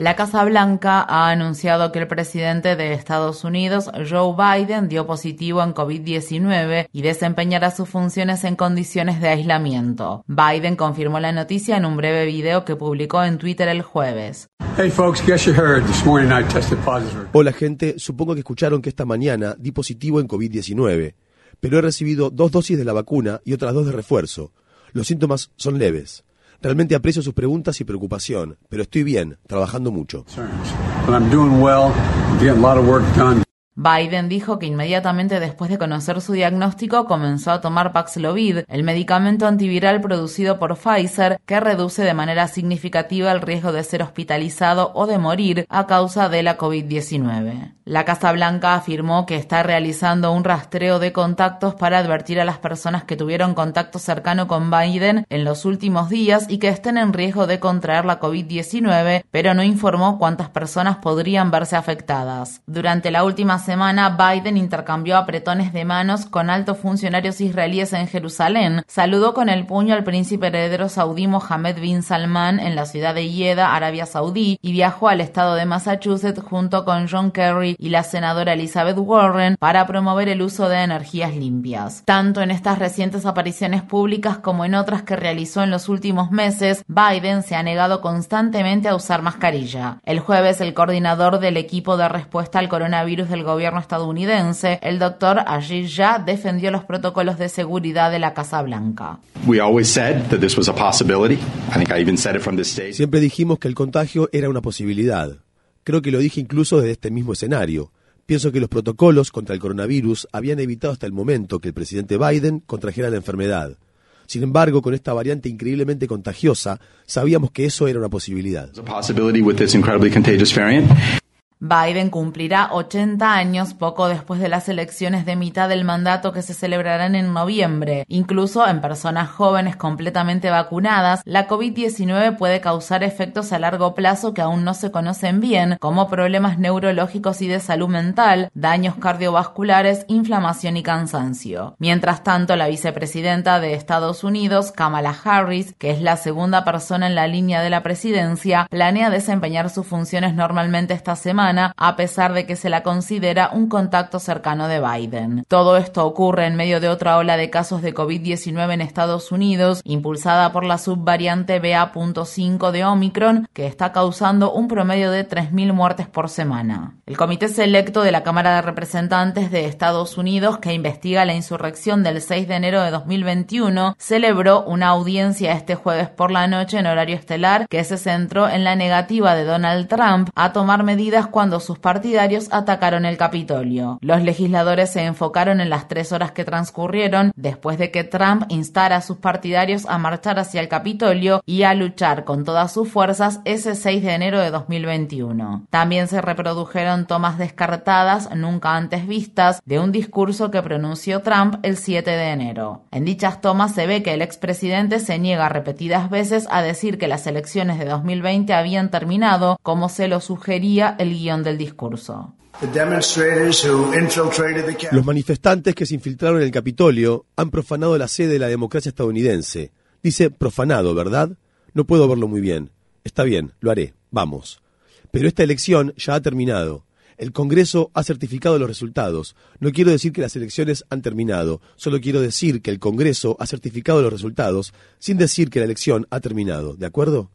La Casa Blanca ha anunciado que el presidente de Estados Unidos, Joe Biden, dio positivo en COVID-19 y desempeñará sus funciones en condiciones de aislamiento. Biden confirmó la noticia en un breve video que publicó en Twitter el jueves. Hola gente, supongo que escucharon que esta mañana di positivo en COVID-19, pero he recibido dos dosis de la vacuna y otras dos de refuerzo. Los síntomas son leves. Realmente aprecio sus preguntas y preocupación, pero estoy bien, trabajando mucho. Biden dijo que inmediatamente después de conocer su diagnóstico comenzó a tomar Paxlovid, el medicamento antiviral producido por Pfizer que reduce de manera significativa el riesgo de ser hospitalizado o de morir a causa de la COVID-19. La Casa Blanca afirmó que está realizando un rastreo de contactos para advertir a las personas que tuvieron contacto cercano con Biden en los últimos días y que estén en riesgo de contraer la COVID-19, pero no informó cuántas personas podrían verse afectadas. Durante la última semana, Biden intercambió apretones de manos con altos funcionarios israelíes en Jerusalén, saludó con el puño al príncipe heredero saudí Mohammed bin Salman en la ciudad de Yeda, Arabia Saudí, y viajó al estado de Massachusetts junto con John Kerry y la senadora Elizabeth Warren para promover el uso de energías limpias. Tanto en estas recientes apariciones públicas como en otras que realizó en los últimos meses, Biden se ha negado constantemente a usar mascarilla. El jueves, el coordinador del equipo de respuesta al coronavirus del gobierno estadounidense, el doctor Shah, defendió los protocolos de seguridad de la Casa Blanca. Siempre dijimos que el contagio era una posibilidad. Creo que lo dije incluso desde este mismo escenario. Pienso que los protocolos contra el coronavirus habían evitado hasta el momento que el presidente Biden contrajera la enfermedad. Sin embargo, con esta variante increíblemente contagiosa, sabíamos que eso era una posibilidad. Biden cumplirá 80 años poco después de las elecciones de mitad del mandato que se celebrarán en noviembre. Incluso en personas jóvenes completamente vacunadas, la COVID-19 puede causar efectos a largo plazo que aún no se conocen bien, como problemas neurológicos y de salud mental, daños cardiovasculares, inflamación y cansancio. Mientras tanto, la vicepresidenta de Estados Unidos, Kamala Harris, que es la segunda persona en la línea de la presidencia, planea desempeñar sus funciones normalmente esta semana a pesar de que se la considera un contacto cercano de Biden. Todo esto ocurre en medio de otra ola de casos de COVID-19 en Estados Unidos, impulsada por la subvariante BA.5 de Omicron, que está causando un promedio de 3.000 muertes por semana. El Comité Selecto de la Cámara de Representantes de Estados Unidos, que investiga la insurrección del 6 de enero de 2021, celebró una audiencia este jueves por la noche en horario estelar que se centró en la negativa de Donald Trump a tomar medidas cuando sus partidarios atacaron el Capitolio. Los legisladores se enfocaron en las tres horas que transcurrieron después de que Trump instara a sus partidarios a marchar hacia el Capitolio y a luchar con todas sus fuerzas ese 6 de enero de 2021. También se reprodujeron tomas descartadas, nunca antes vistas, de un discurso que pronunció Trump el 7 de enero. En dichas tomas se ve que el expresidente se niega repetidas veces a decir que las elecciones de 2020 habían terminado, como se lo sugería el guion del discurso. Los manifestantes que se infiltraron en el Capitolio han profanado la sede de la democracia estadounidense. Dice profanado, ¿verdad? No puedo verlo muy bien. Está bien, lo haré. Vamos. Pero esta elección ya ha terminado. El Congreso ha certificado los resultados. No quiero decir que las elecciones han terminado, solo quiero decir que el Congreso ha certificado los resultados sin decir que la elección ha terminado. ¿De acuerdo?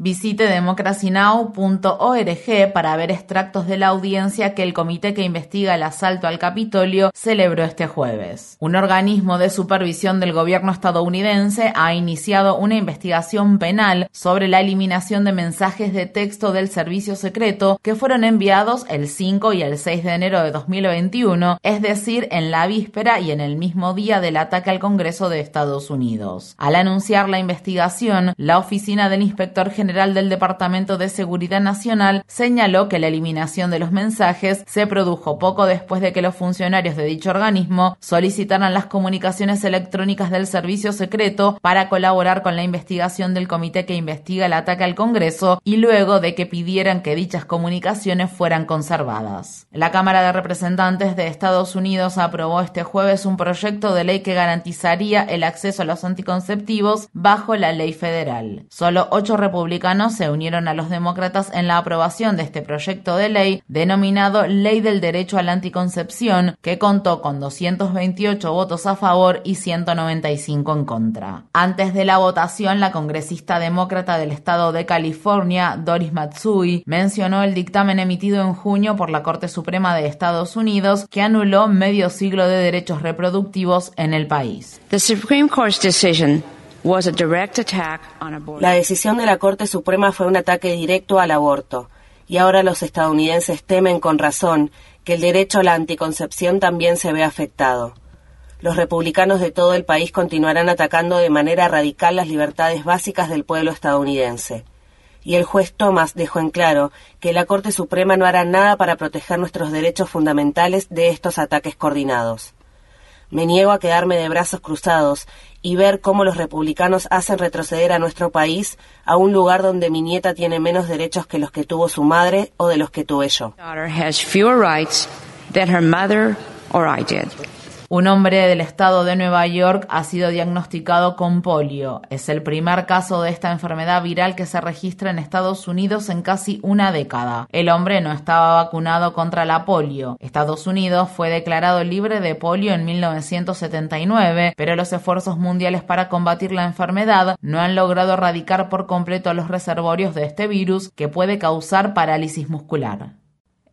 Visite democracynow.org para ver extractos de la audiencia que el comité que investiga el asalto al Capitolio celebró este jueves. Un organismo de supervisión del gobierno estadounidense ha iniciado una investigación penal sobre la eliminación de mensajes de texto del servicio secreto que fueron enviados el 5 y el 6 de enero de 2021, es decir, en la víspera y en el mismo día del ataque al Congreso de Estados Unidos. Al anunciar la investigación, la oficina del inspector general general del Departamento de Seguridad Nacional señaló que la eliminación de los mensajes se produjo poco después de que los funcionarios de dicho organismo solicitaran las comunicaciones electrónicas del servicio secreto para colaborar con la investigación del comité que investiga el ataque al Congreso y luego de que pidieran que dichas comunicaciones fueran conservadas. La Cámara de Representantes de Estados Unidos aprobó este jueves un proyecto de ley que garantizaría el acceso a los anticonceptivos bajo la ley federal. Solo ocho republicanos se unieron a los demócratas en la aprobación de este proyecto de ley denominado Ley del Derecho a la Anticoncepción, que contó con 228 votos a favor y 195 en contra. Antes de la votación, la congresista demócrata del estado de California, Doris Matsui, mencionó el dictamen emitido en junio por la Corte Suprema de Estados Unidos que anuló medio siglo de derechos reproductivos en el país. The Supreme Court's decision la decisión de la Corte Suprema fue un ataque directo al aborto, y ahora los estadounidenses temen con razón que el derecho a la anticoncepción también se ve afectado. Los republicanos de todo el país continuarán atacando de manera radical las libertades básicas del pueblo estadounidense. Y el juez Thomas dejó en claro que la Corte Suprema no hará nada para proteger nuestros derechos fundamentales de estos ataques coordinados. Me niego a quedarme de brazos cruzados y ver cómo los republicanos hacen retroceder a nuestro país a un lugar donde mi nieta tiene menos derechos que los que tuvo su madre o de los que tuve yo. Un hombre del estado de Nueva York ha sido diagnosticado con polio. Es el primer caso de esta enfermedad viral que se registra en Estados Unidos en casi una década. El hombre no estaba vacunado contra la polio. Estados Unidos fue declarado libre de polio en 1979, pero los esfuerzos mundiales para combatir la enfermedad no han logrado erradicar por completo los reservorios de este virus que puede causar parálisis muscular.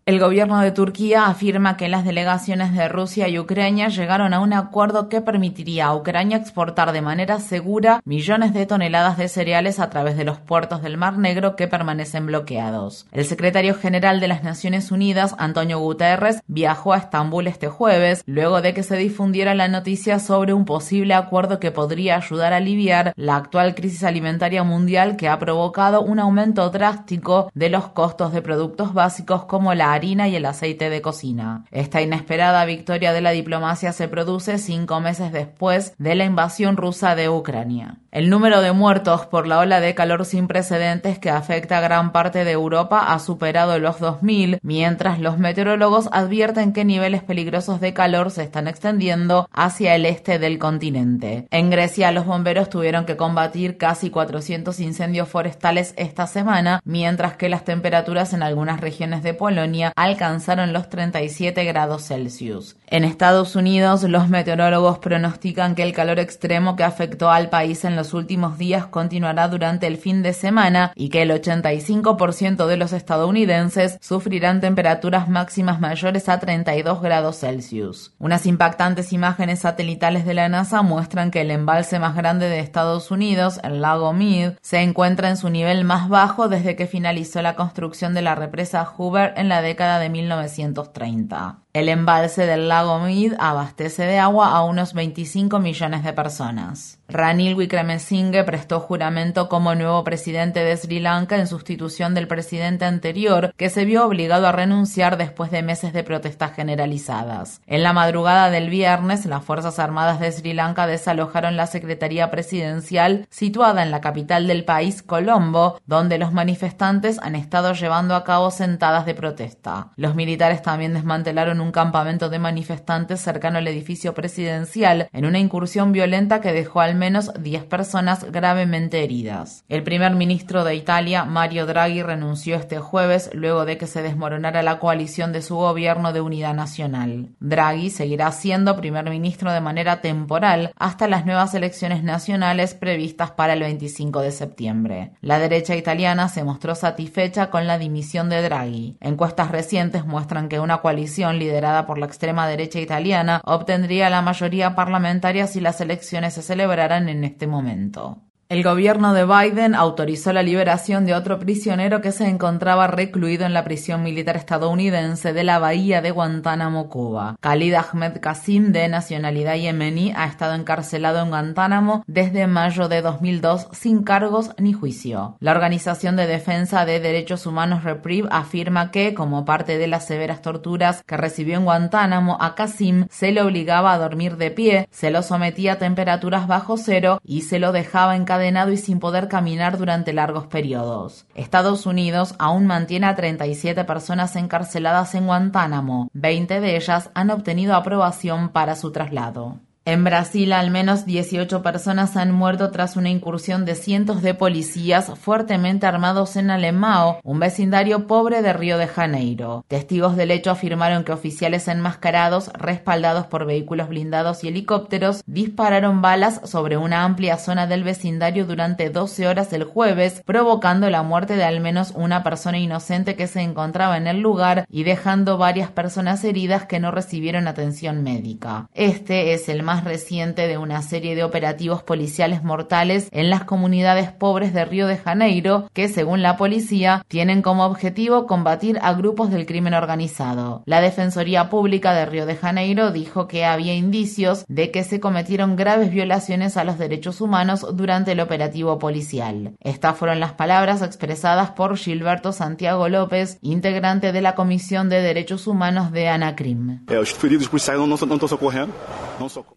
El gobierno de Turquía afirma que las delegaciones de Rusia y Ucrania llegaron a un acuerdo que permitiría a Ucrania exportar de manera segura millones de toneladas de cereales a través de los puertos del Mar Negro que permanecen bloqueados. El secretario general de las Naciones Unidas, Antonio Guterres, viajó a Estambul este jueves luego de que se difundiera la noticia sobre un posible acuerdo que podría ayudar a aliviar la actual crisis alimentaria mundial que ha provocado un aumento drástico de los costos de productos básicos como la harina y el aceite de cocina. Esta inesperada victoria de la diplomacia se produce cinco meses después de la invasión rusa de Ucrania. El número de muertos por la ola de calor sin precedentes que afecta a gran parte de Europa ha superado los 2.000, mientras los meteorólogos advierten que niveles peligrosos de calor se están extendiendo hacia el este del continente. En Grecia, los bomberos tuvieron que combatir casi 400 incendios forestales esta semana, mientras que las temperaturas en algunas regiones de Polonia alcanzaron los 37 grados Celsius. En Estados Unidos, los meteorólogos pronostican que el calor extremo que afectó al país en los últimos días continuará durante el fin de semana y que el 85% de los estadounidenses sufrirán temperaturas máximas mayores a 32 grados Celsius. Unas impactantes imágenes satelitales de la NASA muestran que el embalse más grande de Estados Unidos, el lago Mead, se encuentra en su nivel más bajo desde que finalizó la construcción de la represa Hoover en la década de 1930. El embalse del lago Mead abastece de agua a unos 25 millones de personas. Ranil Wickremesinghe prestó juramento como nuevo presidente de Sri Lanka en sustitución del presidente anterior, que se vio obligado a renunciar después de meses de protestas generalizadas. En la madrugada del viernes, las Fuerzas Armadas de Sri Lanka desalojaron la Secretaría Presidencial situada en la capital del país, Colombo, donde los manifestantes han estado llevando a cabo sentadas de protesta. Los militares también desmantelaron un campamento de manifestantes cercano al edificio presidencial en una incursión violenta que dejó al menos 10 personas gravemente heridas. El primer ministro de Italia, Mario Draghi, renunció este jueves luego de que se desmoronara la coalición de su gobierno de unidad nacional. Draghi seguirá siendo primer ministro de manera temporal hasta las nuevas elecciones nacionales previstas para el 25 de septiembre. La derecha italiana se mostró satisfecha con la dimisión de Draghi. Encuestas recientes muestran que una coalición liderada por la extrema derecha italiana obtendría la mayoría parlamentaria si las elecciones se celebraran en este momento. El gobierno de Biden autorizó la liberación de otro prisionero que se encontraba recluido en la prisión militar estadounidense de la bahía de Guantánamo, Cuba. Khalid Ahmed Qasim, de nacionalidad yemení, ha estado encarcelado en Guantánamo desde mayo de 2002 sin cargos ni juicio. La Organización de Defensa de Derechos Humanos Reprieve afirma que, como parte de las severas torturas que recibió en Guantánamo, a Qasim se le obligaba a dormir de pie, se lo sometía a temperaturas bajo cero y se lo dejaba en encadenado y sin poder caminar durante largos periodos. Estados Unidos aún mantiene a 37 personas encarceladas en Guantánamo. 20 de ellas han obtenido aprobación para su traslado. En Brasil, al menos 18 personas han muerto tras una incursión de cientos de policías fuertemente armados en Alemão, un vecindario pobre de Río de Janeiro. Testigos del hecho afirmaron que oficiales enmascarados, respaldados por vehículos blindados y helicópteros, dispararon balas sobre una amplia zona del vecindario durante 12 horas el jueves, provocando la muerte de al menos una persona inocente que se encontraba en el lugar y dejando varias personas heridas que no recibieron atención médica. Este es el más reciente de una serie de operativos policiales mortales en las comunidades pobres de Río de Janeiro que, según la policía, tienen como objetivo combatir a grupos del crimen organizado. La Defensoría Pública de Río de Janeiro dijo que había indicios de que se cometieron graves violaciones a los derechos humanos durante el operativo policial. Estas fueron las palabras expresadas por Gilberto Santiago López, integrante de la Comisión de Derechos Humanos de Anacrim.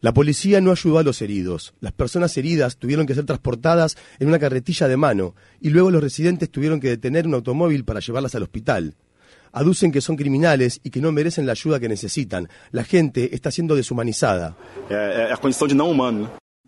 La policía no ayudó a los heridos. Las personas heridas tuvieron que ser transportadas en una carretilla de mano y luego los residentes tuvieron que detener un automóvil para llevarlas al hospital. Aducen que son criminales y que no merecen la ayuda que necesitan. La gente está siendo deshumanizada.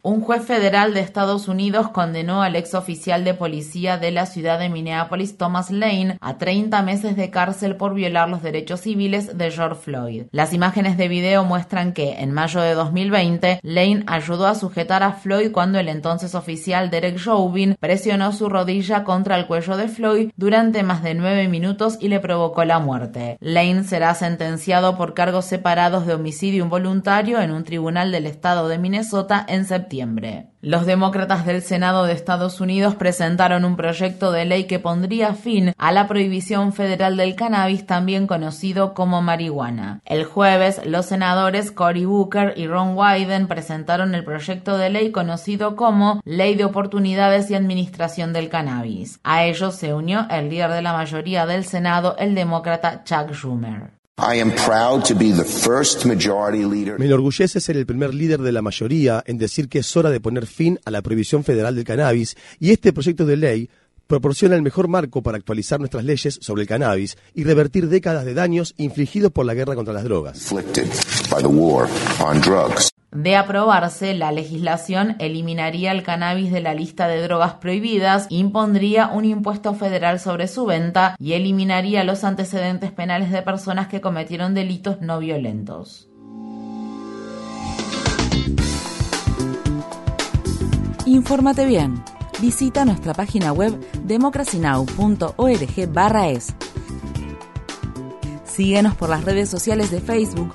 Un juez federal de Estados Unidos condenó al ex oficial de policía de la ciudad de Minneapolis, Thomas Lane, a 30 meses de cárcel por violar los derechos civiles de George Floyd. Las imágenes de video muestran que, en mayo de 2020, Lane ayudó a sujetar a Floyd cuando el entonces oficial Derek Chauvin presionó su rodilla contra el cuello de Floyd durante más de nueve minutos y le provocó la muerte. Lane será sentenciado por cargos separados de homicidio involuntario en un tribunal del estado de Minnesota en los demócratas del Senado de Estados Unidos presentaron un proyecto de ley que pondría fin a la prohibición federal del cannabis, también conocido como marihuana. El jueves, los senadores Cory Booker y Ron Wyden presentaron el proyecto de ley conocido como Ley de Oportunidades y Administración del Cannabis. A ellos se unió el líder de la mayoría del Senado, el demócrata Chuck Schumer. Me enorgullece ser el primer líder de la mayoría en decir que es hora de poner fin a la prohibición federal del cannabis y este proyecto de ley proporciona el mejor marco para actualizar nuestras leyes sobre el cannabis y revertir décadas de daños infligidos por la guerra contra las drogas. De aprobarse, la legislación eliminaría el cannabis de la lista de drogas prohibidas, impondría un impuesto federal sobre su venta y eliminaría los antecedentes penales de personas que cometieron delitos no violentos. Infórmate bien. Visita nuestra página web democracynow.org/es. Síguenos por las redes sociales de Facebook,